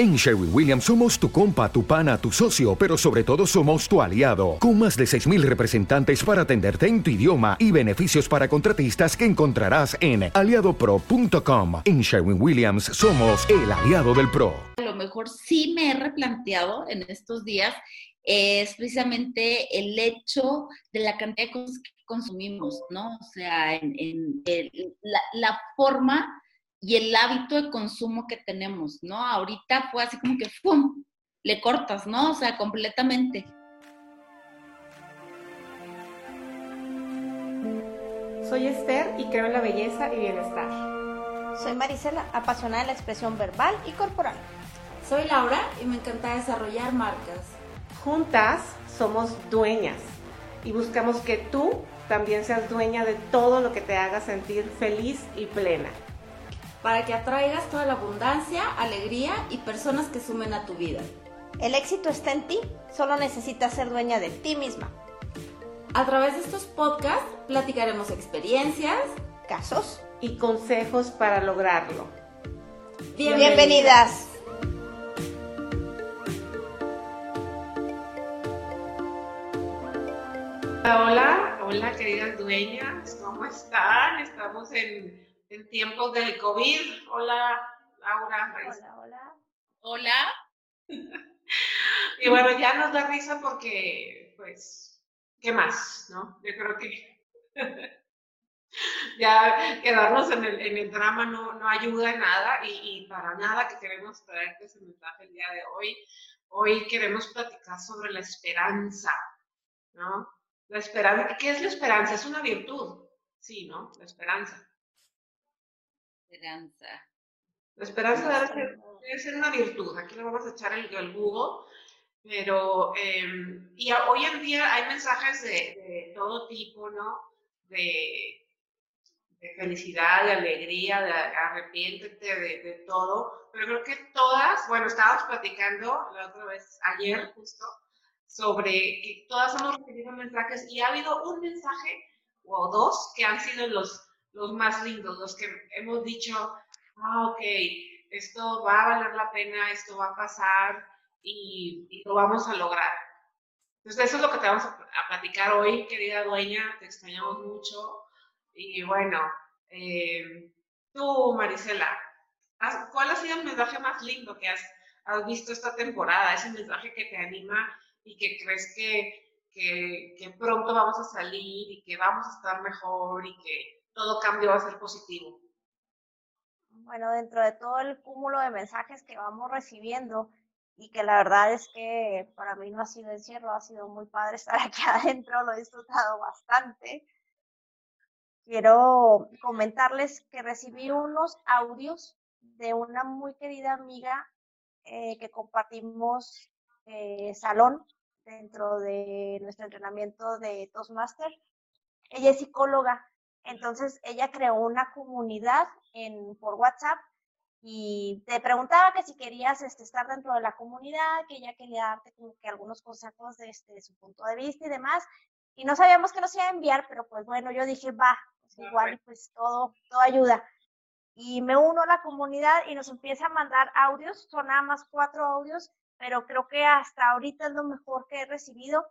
En Sherwin Williams somos tu compa, tu pana, tu socio, pero sobre todo somos tu aliado, con más de 6.000 representantes para atenderte en tu idioma y beneficios para contratistas que encontrarás en aliadopro.com. En Sherwin Williams somos el aliado del PRO. A lo mejor sí me he replanteado en estos días es precisamente el hecho de la cantidad de cosas que consumimos, ¿no? O sea, en, la, la forma y el hábito de consumo que tenemos, ¿no? Ahorita fue así como que ¡pum! Le cortas, ¿no? O sea, completamente. Soy Esther y creo en la belleza y bienestar. Soy Marisela, apasionada de la expresión verbal y corporal. Soy Laura y me encanta desarrollar marcas. Juntas somos dueñas y buscamos que tú también seas dueña de todo lo que te haga sentir feliz y plena para que atraigas toda la abundancia, alegría y personas que sumen a tu vida. El éxito está en ti, solo necesitas ser dueña de ti misma. A través de estos podcasts platicaremos experiencias, casos y consejos para lograrlo. Bienvenidas. Hola, hola queridas dueñas, ¿cómo están? Estamos en en tiempos del COVID. Hola, Laura. Hola, hola. Hola. y bueno, ya nos da risa porque, pues, ¿qué más? ¿No? Yo creo que ya quedarnos en el, en el drama no, no ayuda en nada y, y, para nada que queremos traerte ese mensaje el día de hoy. Hoy queremos platicar sobre la esperanza, ¿no? La esperanza, ¿qué es la esperanza? Es una virtud, sí, ¿no? La esperanza esperanza. La esperanza debe ser, una virtud. Aquí le vamos a echar el, el Google. Pero, em, y hoy en día hay mensajes de, todo tipo, ¿no? De, felicidad, de alegría, de arrepiéntete, de, de, todo. Pero creo que todas, bueno, estábamos platicando la otra vez, ayer justo, sobre que todas hemos recibido mensajes y ha habido un mensaje o dos que han sido los los más lindos, los que hemos dicho, ah, ok, esto va a valer la pena, esto va a pasar y, lo vamos a lograr. Entonces, eso es lo que te vamos a, platicar hoy, querida dueña, te extrañamos mucho. Y bueno, eh, tú, Marisela, ¿cuál ha sido el mensaje más lindo que has, has, visto esta temporada? Ese mensaje que te anima y que crees que, que, que pronto vamos a salir y que vamos a estar mejor y que todo cambio va a ser positivo. Bueno, dentro de todo el cúmulo de mensajes que vamos recibiendo y que la verdad es que para mí no ha sido encierro, ha sido muy padre estar aquí adentro, lo he disfrutado bastante. Quiero comentarles que recibí unos audios de una muy querida amiga eh, que compartimos eh, salón dentro de nuestro entrenamiento de Toastmaster. Ella es psicóloga entonces ella creó una comunidad en, por WhatsApp y te preguntaba que si querías este, estar dentro de la comunidad, que ella quería darte como que algunos consejos de, este, de su punto de vista y demás. Y no sabíamos que nos iba a enviar, pero pues bueno, yo dije, va, pues igual pues todo, todo ayuda. Y me uno a la comunidad y nos empieza a mandar audios, son nada más cuatro audios, pero creo que hasta ahorita es lo mejor que he recibido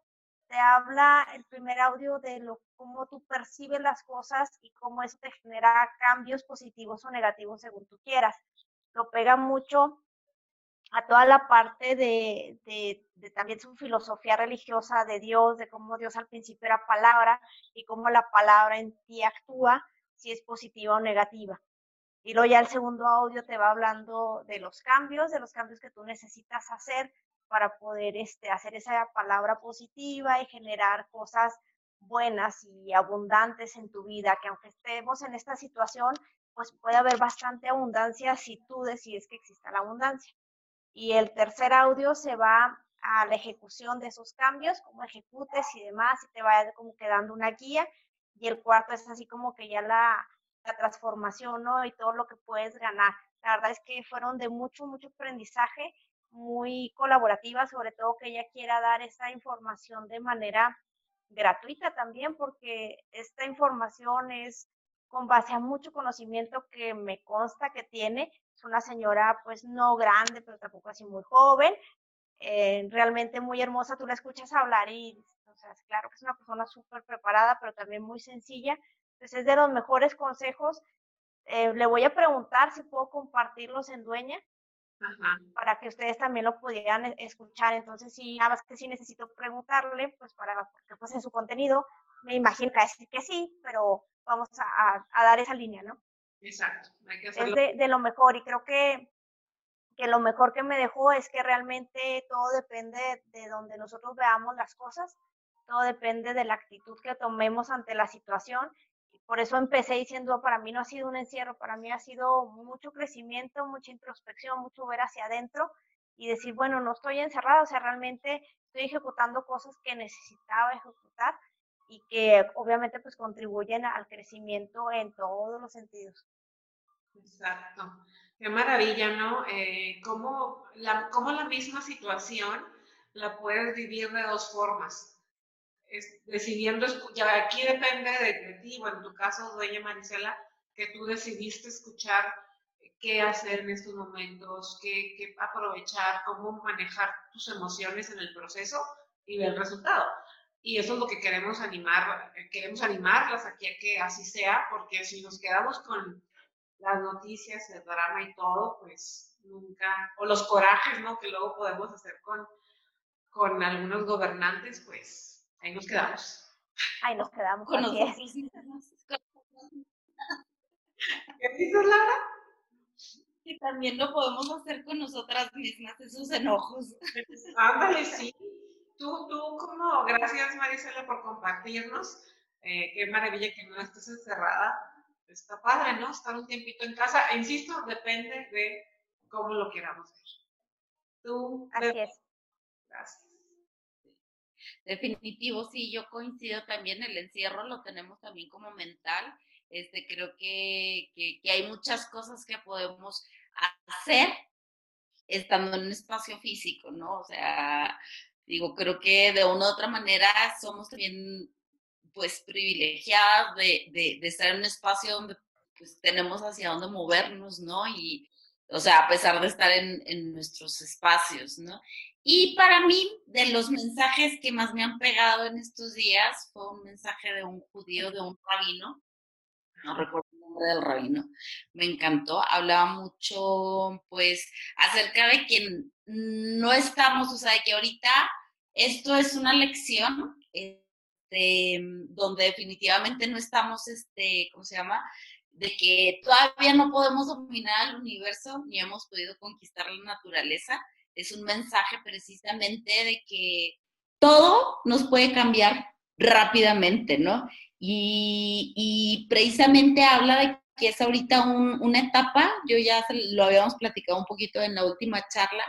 te habla el primer audio de lo, cómo tú percibes las cosas y cómo eso te genera cambios positivos o negativos según tú quieras. Lo pega mucho a toda la parte de, de, de, también su filosofía religiosa de Dios, de cómo Dios al principio era palabra y cómo la palabra en ti actúa, si es positiva o negativa. Y luego ya el segundo audio te va hablando de los cambios, de los cambios que tú necesitas hacer para poder este, hacer esa palabra positiva y generar cosas buenas y abundantes en tu vida, que aunque estemos en esta situación, pues puede haber bastante abundancia si tú decides que exista la abundancia. Y el tercer audio se va a la ejecución de esos cambios, cómo ejecutes y demás, y te va como quedando una guía. Y el cuarto es así como que ya la, la transformación, ¿no? Y todo lo que puedes ganar. La verdad es que fueron de mucho, mucho aprendizaje muy colaborativa, sobre todo que ella quiera dar esa información de manera gratuita también, porque esta información es con base a mucho conocimiento que me consta que tiene Es una señora pues no grande, pero tampoco así muy joven, eh, realmente muy hermosa, tú la escuchas hablar y, o sea, claro que es una persona súper preparada, pero también muy sencilla. Entonces es de los mejores consejos. Eh, le voy a preguntar si puedo compartirlos en Dueña para que ustedes también lo pudieran e, escuchar. Entonces, sí, nada más que sí necesito preguntarle, pues para, porque pues en su contenido me imagino que decir que sí, pero vamos a, a, dar esa línea, ¿no? Exacto, hay que hacerlo. Es de, lo mejor y creo que, que lo mejor que me dejó es que realmente todo depende de donde nosotros veamos las cosas, todo depende de la actitud que tomemos ante la situación por eso empecé diciendo, para mí no ha sido un encierro, para mí ha sido mucho crecimiento, mucha introspección, mucho ver hacia adentro y decir, bueno, no estoy encerrada, o sea, realmente estoy ejecutando cosas que necesitaba ejecutar y que obviamente pues contribuyen al crecimiento en todos los sentidos. Exacto. Qué maravilla, ¿no? Eh, cómo, la, cómo la misma situación la puedes vivir de dos formas decidiendo, ya aquí depende de, ti, o en tu caso, dueña Marisela, que tú decidiste escuchar qué hacer en estos momentos, qué, aprovechar, cómo manejar tus emociones en el proceso y el resultado. Y eso es lo que queremos animar, queremos animarlas aquí a que así sea, porque si nos quedamos con las noticias, el drama y todo, pues nunca, o los corajes, ¿no? Que luego podemos hacer con, con algunos gobernantes, pues Ahí nos quedamos. Ahí nos quedamos. Con nosotros ¿Qué dices, Laura? Que también lo podemos hacer con nosotras mismas, esos enojos. Ándale, sí. Tú, tú, como, gracias Marisela por compartirnos. Eh, qué maravilla que no estés encerrada. Está padre, ¿no? Estar un tiempito en casa. E insisto, depende de cómo lo queramos ver. Tú. Así es. Gracias. Definitivo, sí, yo coincido también, el encierro lo tenemos también como mental. Este, creo que, que, hay muchas cosas que podemos hacer estando en un espacio físico, ¿no? O sea, digo, creo que de una u otra manera somos también, pues, privilegiadas de, de, de estar en un espacio donde pues, tenemos hacia dónde movernos, ¿no? Y, o sea, a pesar de estar en, en nuestros espacios, ¿no? Y para mí, de los mensajes que más me han pegado en estos días, fue un mensaje de un judío, de un rabino, no recuerdo el nombre del rabino, me encantó, hablaba mucho, pues, acerca de que no estamos, o sea, de que ahorita esto es una lección, este, donde definitivamente no estamos, este, ¿cómo se llama? De que todavía no podemos dominar el universo ni hemos podido conquistar la naturaleza es un mensaje precisamente de que todo nos puede cambiar rápidamente, ¿no? Y, precisamente habla de que es ahorita una etapa, yo ya lo habíamos platicado un poquito en la última charla,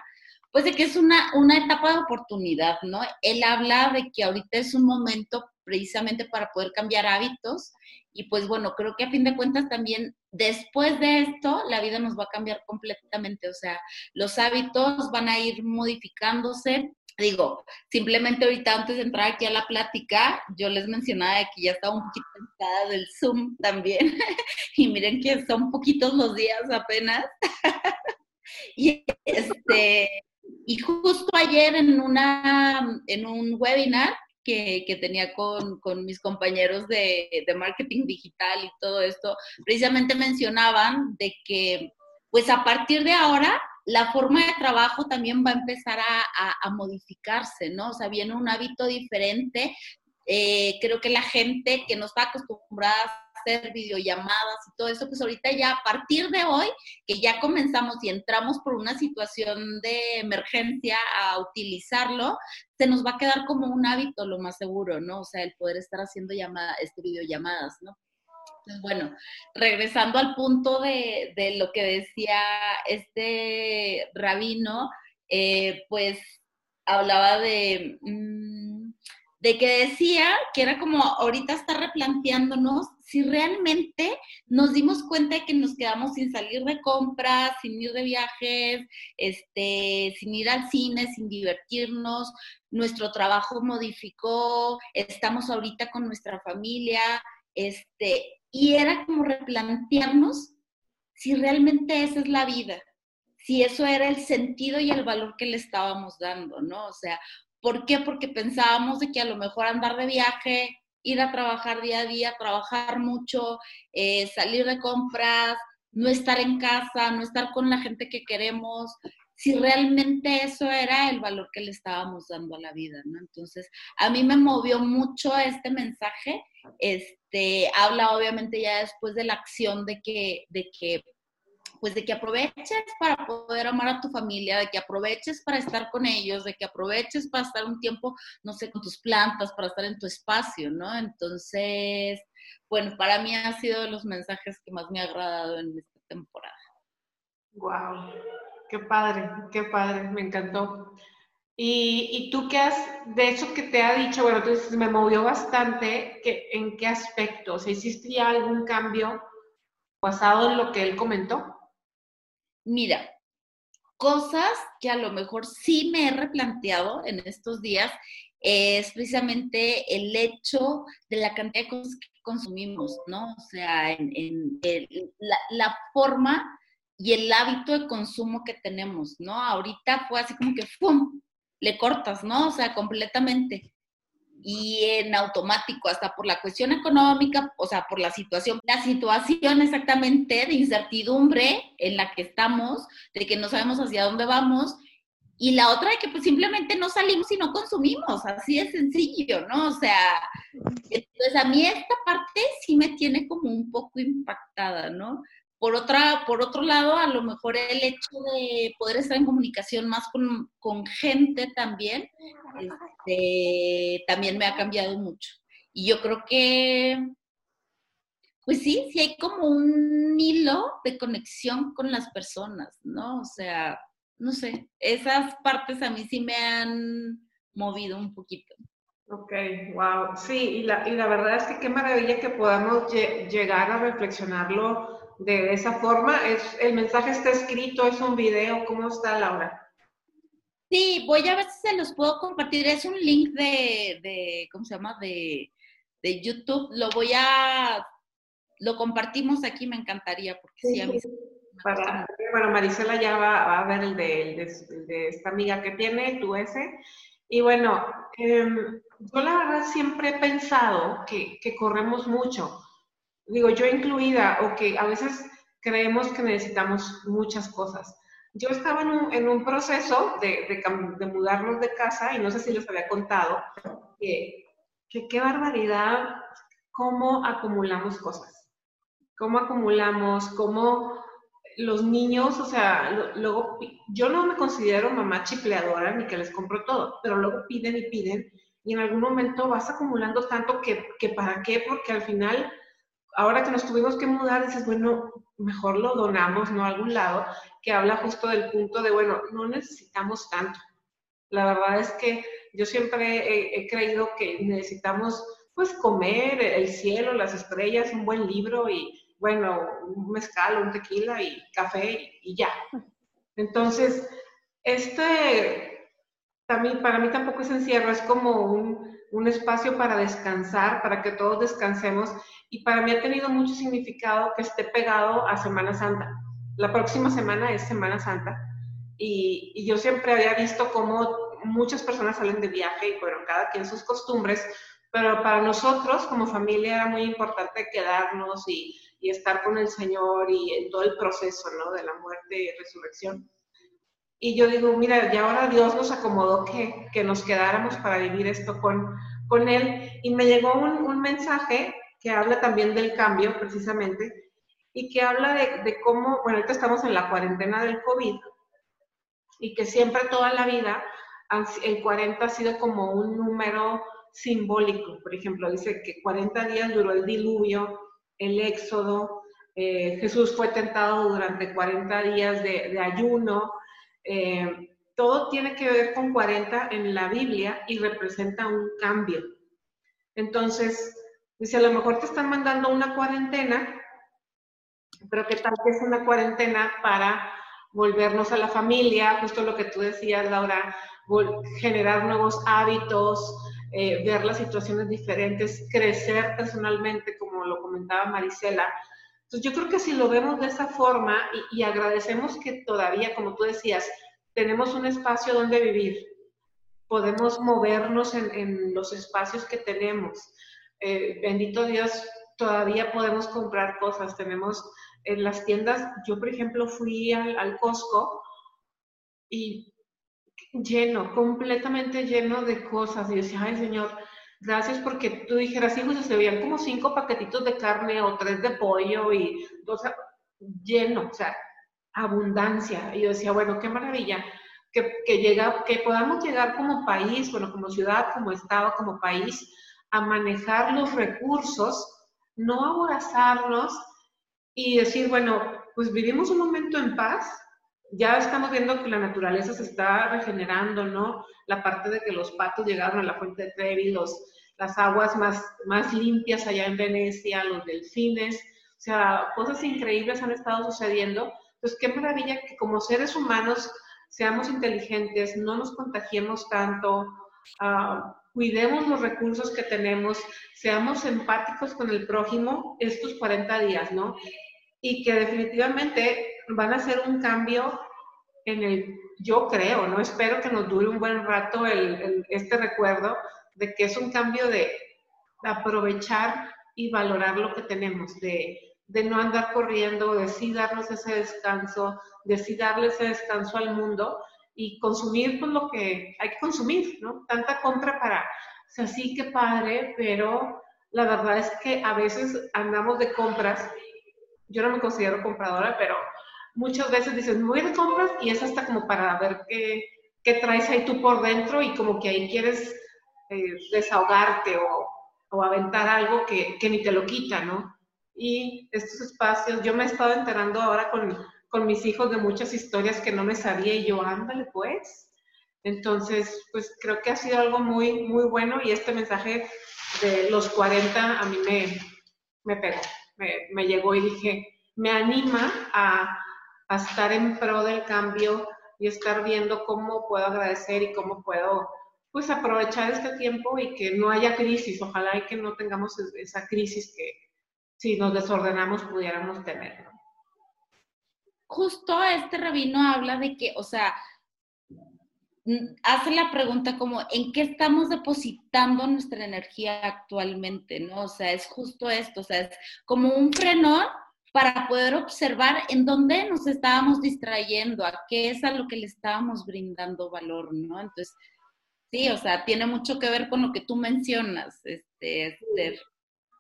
pues de que es una, una etapa de oportunidad, ¿no? Él habla de que ahorita es un momento precisamente para poder cambiar hábitos y pues bueno, creo que a fin de cuentas también después de esto la vida nos va a cambiar completamente, o sea, los hábitos van a ir modificándose. Digo, simplemente ahorita antes de entrar aquí a la plática, yo les mencionaba que ya estaba un poquito cansada del Zoom también. y miren que son poquitos los días apenas. y este y justo ayer en una en un webinar que, tenía con, mis compañeros de, marketing digital y todo esto, precisamente mencionaban de que, pues a partir de ahora, la forma de trabajo también va a empezar a, modificarse, ¿no? O sea, viene un hábito diferente. Eh, creo que la gente que no está acostumbrada hacer videollamadas y todo eso, pues ahorita ya a partir de hoy, que ya comenzamos y entramos por una situación de emergencia a utilizarlo, se nos va a quedar como un hábito lo más seguro, ¿no? O sea, el poder estar haciendo llamadas, este, videollamadas, ¿no? Entonces, bueno, regresando al punto de, de lo que decía este rabino, eh, pues hablaba de... Mm, de que decía que era como ahorita está replanteándonos si realmente nos dimos cuenta de que nos quedamos sin salir de compras, sin ir de viajes, este, sin ir al cine, sin divertirnos, nuestro trabajo modificó, estamos ahorita con nuestra familia, este, y era como replantearnos si realmente esa es la vida, si eso era el sentido y el valor que le estábamos dando, ¿no? O sea, ¿por qué? Porque pensábamos de que a lo mejor andar de viaje, ir a trabajar día a día, trabajar mucho, eh, salir de compras, no estar en casa, no estar con la gente que queremos, si realmente eso era el valor que le estábamos dando a la vida, ¿no? Entonces, a mí me movió mucho este mensaje, este, habla obviamente ya después de la acción de que, de que pues de que aproveches para poder amar a tu familia, de que aproveches para estar con ellos, de que aproveches para estar un tiempo, no sé, con tus plantas, para estar en tu espacio, ¿no? Entonces, bueno, para mí ha sido de los mensajes que más me ha agradado en esta temporada. Wow, qué padre, qué padre, me encantó. Y, y, tú qué has, de eso que te ha dicho, bueno, entonces me movió bastante, que, ¿en qué aspecto? O sea, ¿hiciste ya algún cambio basado en lo que él comentó? Mira, cosas que a lo mejor sí me he replanteado en estos días es precisamente el hecho de la cantidad de cosas que consumimos, ¿no? O sea, en, la, forma y el hábito de consumo que tenemos, ¿no? Ahorita fue así como que ¡pum! Le cortas, ¿no? O sea, completamente y en automático, hasta por la cuestión económica, o sea, por la situación, la situación exactamente de incertidumbre en la que estamos, de que no sabemos hacia dónde vamos, y la otra de que pues simplemente no salimos y no consumimos, así de sencillo, ¿no? O sea, entonces a mí esta parte sí me tiene como un poco impactada, ¿no? Por, otra, por otro lado, a lo mejor el hecho de poder estar en comunicación más con, gente también, este, también me ha cambiado mucho. Y yo creo que, pues sí, sí hay como un hilo de conexión con las personas, ¿no? O sea, no sé, esas partes a mí sí me han movido un poquito. Ok, wow. Sí, y la, y la verdad es que qué maravilla que podamos llegar a reflexionarlo de esa forma? ¿Es, ¿El mensaje está escrito? ¿Es un video? ¿Cómo está, Laura? Sí, voy a ver si se los puedo compartir. Es un link de, de ¿cómo se llama? De, de, YouTube. Lo voy a, lo compartimos aquí, me encantaría, porque sí, a mí... Para, bueno, Marisela ya va, a ver el de, el de, esta amiga que tiene, tu ese. Y bueno, em, yo la verdad siempre he pensado que, que corremos mucho digo yo incluida, o que a veces creemos que necesitamos muchas cosas. Yo estaba en un, proceso de, de, mudarnos de casa y no sé si les había contado que, qué barbaridad cómo acumulamos cosas, cómo acumulamos, cómo los niños, o sea, luego yo no me considero mamá chipleadora ni que les compro todo, pero luego piden y piden y en algún momento vas acumulando tanto que, que para qué, porque al final ahora que nos tuvimos que mudar, dices, bueno, mejor lo donamos, ¿no? A algún lado, que habla justo del punto de, bueno, no necesitamos tanto. La verdad es que yo siempre he, creído que necesitamos, pues, comer, el cielo, las estrellas, un buen libro y, bueno, un mezcal, un tequila y café y ya. Entonces, este, para mí tampoco es encierro, es como un, un espacio para descansar, para que todos descansemos y para mí ha tenido mucho significado que esté pegado a Semana Santa. La próxima semana es Semana Santa y, yo siempre había visto cómo muchas personas salen de viaje y bueno, cada quien sus costumbres, pero para nosotros como familia era muy importante quedarnos y, y estar con el Señor y en todo el proceso ¿no? de la muerte y resurrección. Y yo digo, mira, ya ahora Dios nos acomodó que, que nos quedáramos para vivir esto con, con Él. Y me llegó un, un mensaje que habla también del cambio precisamente y que habla de, cómo, bueno, ahorita estamos en la cuarentena del COVID y que siempre toda la vida el 40 ha sido como un número simbólico. Por ejemplo, dice que 40 días duró el diluvio, el éxodo, eh, Jesús fue tentado durante 40 días de, ayuno. Eh, todo tiene que ver con 40 en la Biblia y representa un cambio. Entonces, Dice, a lo mejor te están mandando una cuarentena, pero ¿qué tal que es una cuarentena para volvernos a la familia? Justo lo que tú decías, Laura, generar nuevos hábitos, eh, ver las situaciones diferentes, crecer personalmente, como lo comentaba Marisela. Entonces yo creo que si lo vemos de esa forma y, agradecemos que todavía, como tú decías, tenemos un espacio donde vivir, podemos movernos en, los espacios que tenemos. Eh, bendito Dios, todavía podemos comprar cosas. Tenemos en las tiendas, yo por ejemplo fui al, al Costco y lleno, completamente lleno de cosas. Y decía, ay Señor, gracias porque tú dijeras, pues se veían como cinco paquetitos de carne o tres de pollo y dos, lleno, o sea, abundancia. Y yo decía, bueno, qué maravilla. Que, que, llega, que podamos llegar como país, bueno, como ciudad, como estado, como país, a manejar los recursos, no abrazarnos y decir, bueno, pues vivimos un momento en paz, ya estamos viendo que la naturaleza se está regenerando, ¿no? La parte de que los patos llegaron a la fuente de Trevi, las aguas más, más limpias allá en Venecia, los delfines, o sea, cosas increíbles han estado sucediendo. Entonces, qué maravilla que como seres humanos seamos inteligentes, no nos contagiemos tanto, uh, cuidemos los recursos que tenemos, seamos empáticos con el prójimo estos 40 días, ¿no? Y que definitivamente van a ser un cambio en el, yo creo, ¿no? Espero que nos dure un buen rato el, este recuerdo de que es un cambio de, aprovechar y valorar lo que tenemos, de, no andar corriendo, de sí darnos ese descanso, de sí darle ese descanso al mundo y consumir pues, lo que hay que consumir, ¿no? Tanta compra para, o sea, sí que padre, pero la verdad es que a veces andamos de compras, yo no me considero compradora, pero muchas veces dices, voy de compras y es hasta como para ver qué, qué traes ahí tú por dentro y como que ahí quieres eh, desahogarte o, o, aventar algo que, que, ni te lo quita, ¿no? Y estos espacios, yo me he estado enterando ahora con con mis hijos de muchas historias que no me sabía y yo, ándale pues. Entonces, pues creo que ha sido algo muy, muy bueno y este mensaje de los 40 a mí me, me pegó, me, me llegó y dije, me anima a, a estar en pro del cambio y estar viendo cómo puedo agradecer y cómo puedo pues aprovechar este tiempo y que no haya crisis, ojalá y que no tengamos esa crisis que si nos desordenamos pudiéramos tener justo este rabino habla de que, o sea, hace la pregunta como, ¿en qué estamos depositando nuestra energía actualmente? ¿No? O sea, es justo esto, o sea, es como un frenón para poder observar en dónde nos estábamos distrayendo, a qué es a lo que le estábamos brindando valor, ¿no? Entonces, sí, o sea, tiene mucho que ver con lo que tú mencionas, este, Esther.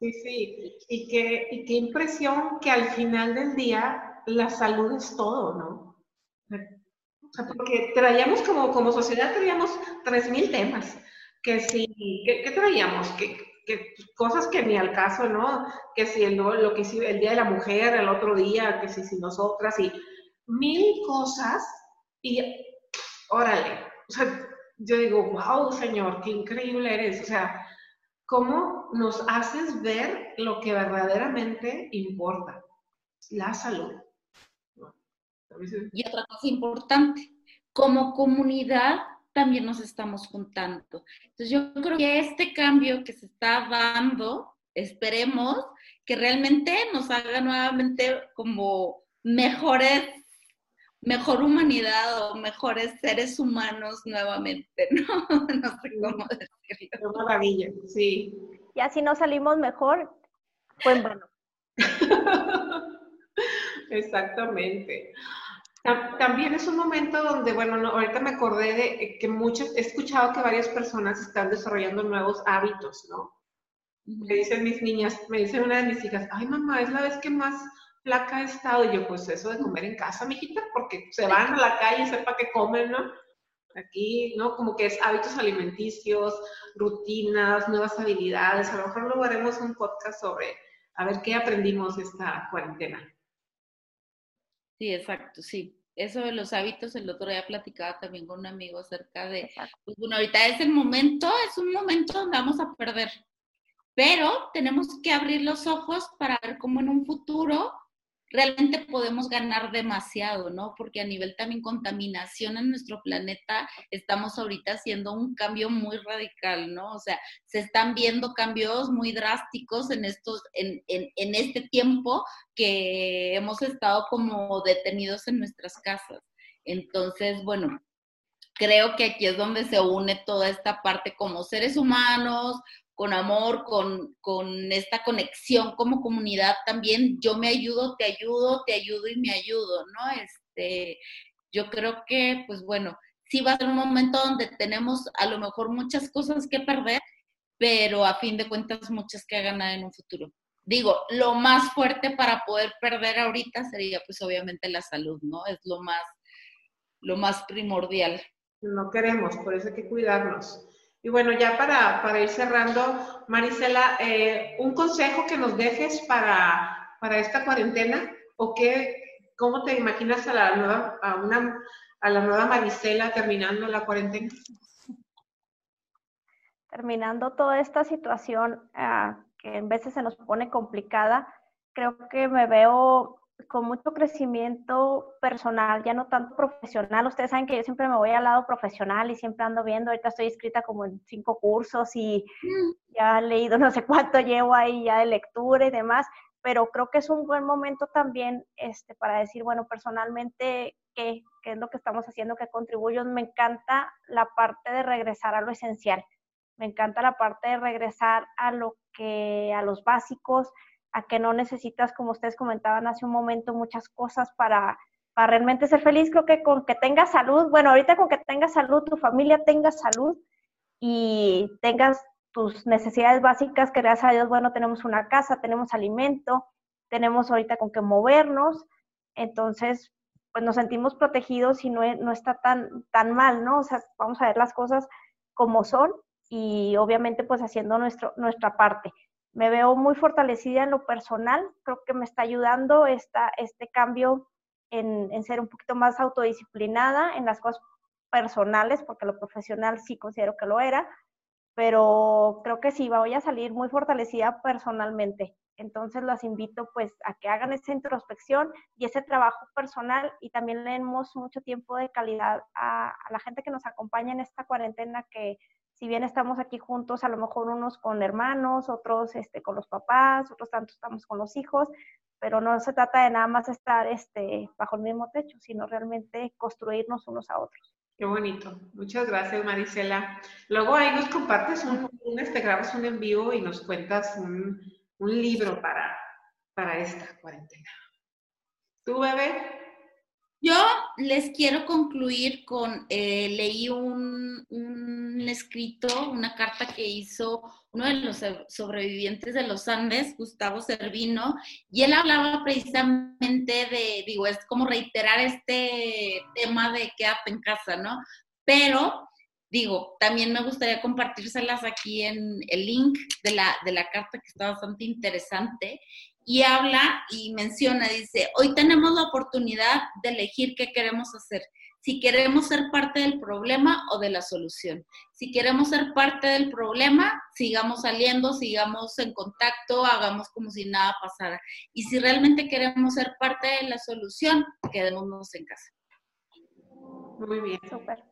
Sí, sí, y qué, y qué impresión que al final del día la salud es todo, ¿no? porque traíamos como, como sociedad, traíamos 3.000 temas, que si, ¿qué, traíamos? Que, cosas que ni al caso, ¿no? Que si el, lo que si el Día de la Mujer, el otro día, que si, si nosotras, y mil cosas, y órale, o sea, yo digo, wow, Señor, qué increíble eres, o sea, cómo nos haces ver lo que verdaderamente importa, la salud. Y otra cosa importante, como comunidad también nos estamos juntando. Entonces yo creo que este cambio que se está dando, esperemos que realmente nos haga nuevamente como mejores, mejor humanidad o mejores seres humanos nuevamente, ¿no? No sé cómo decirlo. Qué maravilla, sí. Y así nos salimos mejor, pues bueno. Exactamente. También es un momento donde, bueno, ahorita me acordé de eh, que muchos, he escuchado que varias personas están desarrollando nuevos hábitos, ¿no? Me dicen mis niñas, me dice una de mis hijas, ay mamá, es la vez que más flaca he estado. Y yo, pues eso de comer en casa, mijita, porque se van a la calle y sepa que comen, ¿no? Aquí, ¿no? Como que es hábitos alimenticios, rutinas, nuevas habilidades. A lo mejor luego haremos un podcast sobre a ver qué aprendimos esta cuarentena. Sí, exacto, sí. Eso de los hábitos, el otro día platicaba también con un amigo acerca de, pues bueno, ahorita es el momento, es un momento donde vamos a perder, pero tenemos que abrir los ojos para ver cómo en un futuro realmente podemos ganar demasiado, ¿no? Porque a nivel también contaminación en nuestro planeta estamos ahorita haciendo un cambio muy radical, ¿no? O sea, se están viendo cambios muy drásticos en estos, en, en este tiempo que hemos estado como detenidos en nuestras casas. Entonces, bueno, creo que aquí es donde se une toda esta parte como seres humanos, con amor, con, con, esta conexión como comunidad también. Yo me ayudo, te ayudo, te ayudo y me ayudo, ¿no? Este, yo creo que, pues bueno, sí va a ser un momento donde tenemos a lo mejor muchas cosas que perder, pero a fin de cuentas muchas que ganar en un futuro. Digo, lo más fuerte para poder perder ahorita sería pues obviamente la salud, ¿no? Es lo más, lo más primordial. No queremos, por eso hay que cuidarnos. Y bueno, ya para, para ir cerrando, Marisela, eh, un consejo que nos dejes para, para esta cuarentena o qué, cómo te imaginas a la nueva, a una, a la nueva Marisela terminando la cuarentena. Terminando toda esta situación ah, que en veces se nos pone complicada, creo que me veo con mucho crecimiento personal, ya no tanto profesional. Ustedes saben que yo siempre me voy al lado profesional y siempre ando viendo, ahorita estoy inscrita como en cinco cursos y mm. ya he leído no sé cuánto llevo ahí ya de lectura y demás, pero creo que es un buen momento también este, para decir, bueno, personalmente, ¿qué, ¿qué es lo que estamos haciendo? ¿Qué contribuyo? Me encanta la parte de regresar a lo esencial. Me encanta la parte de regresar a lo que, a los básicos, a que no necesitas, como ustedes comentaban hace un momento, muchas cosas para, para realmente ser feliz. Creo que con que tengas salud, bueno, ahorita con que tengas salud, tu familia tenga salud y tengas tus necesidades básicas, que gracias a Dios, bueno, tenemos una casa, tenemos alimento, tenemos ahorita con qué movernos, entonces, pues nos sentimos protegidos y no, no está tan, tan mal, ¿no? O sea, vamos a ver las cosas como son y obviamente pues haciendo nuestro, nuestra parte me veo muy fortalecida en lo personal, creo que me está ayudando esta, este cambio en, en, ser un poquito más autodisciplinada en las cosas personales, porque lo profesional sí considero que lo era, pero creo que sí, voy a salir muy fortalecida personalmente. Entonces los invito pues a que hagan esa introspección y ese trabajo personal y también le demos mucho tiempo de calidad a, a la gente que nos acompaña en esta cuarentena que si bien estamos aquí juntos, a lo mejor unos con hermanos, otros este, con los papás, otros tantos estamos con los hijos, pero no se trata de nada más estar este, bajo el mismo techo, sino realmente construirnos unos a otros. Qué bonito. Muchas gracias, Marisela. Luego ahí nos compartes un, un este, grabas un en vivo y nos cuentas un, un libro para, para esta cuarentena. ¿Tú, bebé? Yo les quiero concluir con, eh, leí un, un, escrito, una carta que hizo uno de los sobrevivientes de los Andes, Gustavo Servino, y él hablaba precisamente de, digo, es como reiterar este tema de quédate en casa, ¿no? Pero, digo, también me gustaría compartírselas aquí en el link de la, de la carta que está bastante interesante y habla y menciona, dice, hoy tenemos la oportunidad de elegir qué queremos hacer. Si queremos ser parte del problema o de la solución. Si queremos ser parte del problema, sigamos saliendo, sigamos en contacto, hagamos como si nada pasara. Y si realmente queremos ser parte de la solución, quedémonos en casa. Muy bien. Súper.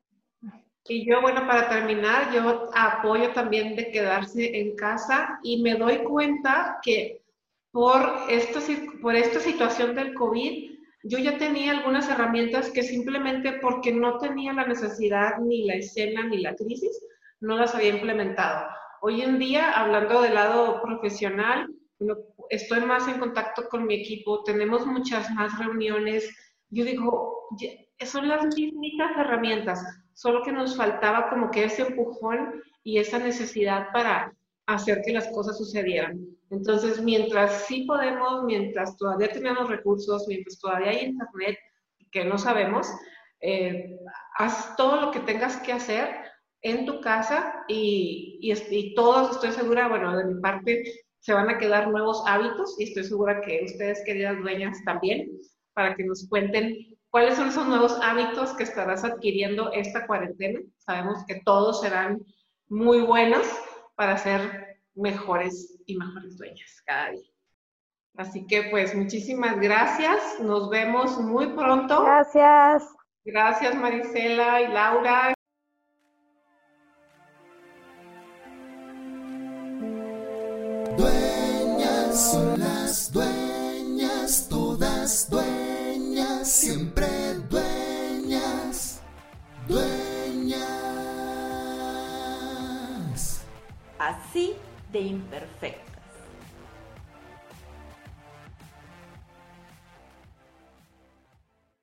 Y yo, bueno, para terminar, yo apoyo también de quedarse en casa y me doy cuenta que por, esto, por esta situación del COVID, yo ya tenía algunas herramientas que simplemente porque no tenía la necesidad ni la escena ni la crisis, no las había implementado. Hoy en día, hablando del lado profesional, estoy más en contacto con mi equipo, tenemos muchas más reuniones. Yo digo, son las mismas herramientas, solo que nos faltaba como que ese empujón y esa necesidad para hacer que las cosas sucedieran. Entonces, mientras sí podemos, mientras todavía tenemos recursos, mientras todavía hay internet, que no sabemos, eh, haz todo lo que tengas que hacer en tu casa y, y, todos, estoy segura, bueno, de mi parte, se van a quedar nuevos hábitos y estoy segura que ustedes, queridas dueñas, también, para que nos cuenten cuáles son esos nuevos hábitos que estarás adquiriendo esta cuarentena. Sabemos que todos serán muy buenos para ser mejores y mejores dueñas cada día. Así que pues muchísimas gracias. Nos vemos muy pronto. Gracias. Gracias Marisela y Laura. Dueñas son las dueñas, todas dueñas, siempre De imperfecto.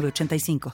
85